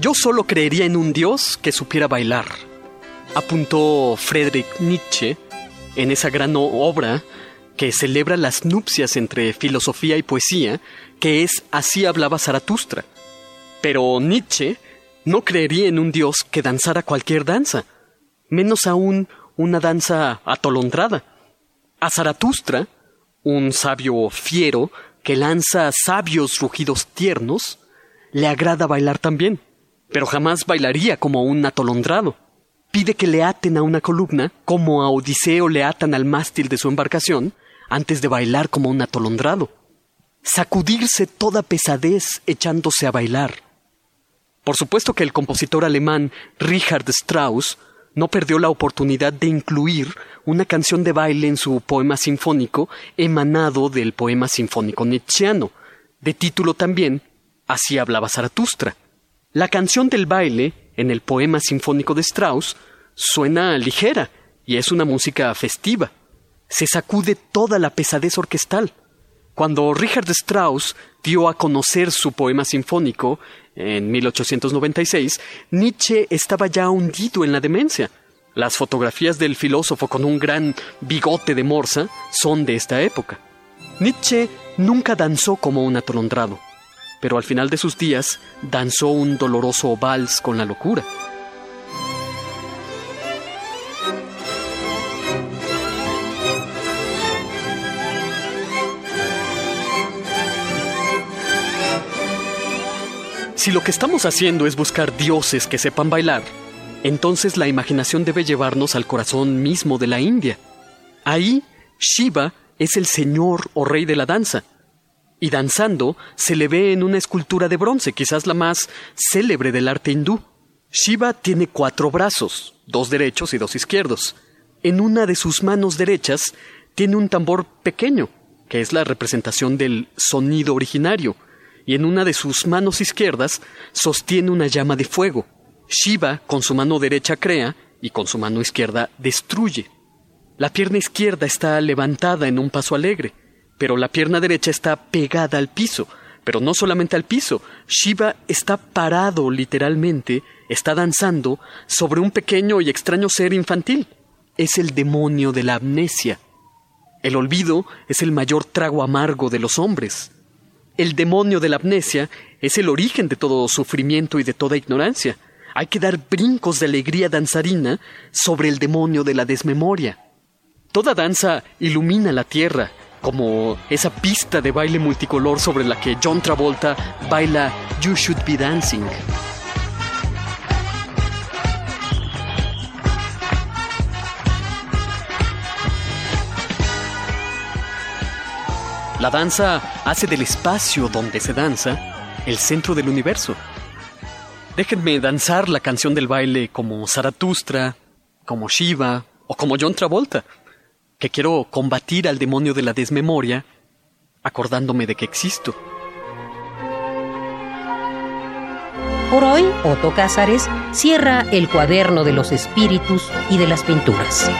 Yo solo creería en un dios que supiera bailar, apuntó Friedrich Nietzsche en esa gran obra que celebra las nupcias entre filosofía y poesía, que es Así hablaba Zaratustra. Pero Nietzsche no creería en un dios que danzara cualquier danza, menos aún una danza atolondrada. A Zaratustra, un sabio fiero que lanza sabios rugidos tiernos, le agrada bailar también pero jamás bailaría como un atolondrado. Pide que le aten a una columna, como a Odiseo le atan al mástil de su embarcación, antes de bailar como un atolondrado. Sacudirse toda pesadez echándose a bailar. Por supuesto que el compositor alemán Richard Strauss no perdió la oportunidad de incluir una canción de baile en su poema sinfónico emanado del poema sinfónico nietzscheano, de título también Así hablaba Zaratustra. La canción del baile, en el poema sinfónico de Strauss, suena ligera y es una música festiva. Se sacude toda la pesadez orquestal. Cuando Richard Strauss dio a conocer su poema sinfónico en 1896, Nietzsche estaba ya hundido en la demencia. Las fotografías del filósofo con un gran bigote de morsa son de esta época. Nietzsche nunca danzó como un atolondrado pero al final de sus días danzó un doloroso vals con la locura. Si lo que estamos haciendo es buscar dioses que sepan bailar, entonces la imaginación debe llevarnos al corazón mismo de la India. Ahí, Shiva es el señor o rey de la danza, y danzando se le ve en una escultura de bronce, quizás la más célebre del arte hindú. Shiva tiene cuatro brazos, dos derechos y dos izquierdos. En una de sus manos derechas tiene un tambor pequeño, que es la representación del sonido originario, y en una de sus manos izquierdas sostiene una llama de fuego. Shiva con su mano derecha crea y con su mano izquierda destruye. La pierna izquierda está levantada en un paso alegre, pero la pierna derecha está pegada al piso. Pero no solamente al piso, Shiva está parado literalmente, está danzando sobre un pequeño y extraño ser infantil. Es el demonio de la amnesia. El olvido es el mayor trago amargo de los hombres. El demonio de la amnesia es el origen de todo sufrimiento y de toda ignorancia. Hay que dar brincos de alegría danzarina sobre el demonio de la desmemoria. Toda danza ilumina la tierra, como esa pista de baile multicolor sobre la que John Travolta baila You Should Be Dancing. La danza hace del espacio donde se danza el centro del universo. Déjenme danzar la canción del baile como Zaratustra, como Shiva o como John Travolta que quiero combatir al demonio de la desmemoria acordándome de que existo. Por hoy, Otto Cázares cierra el cuaderno de los espíritus y de las pinturas.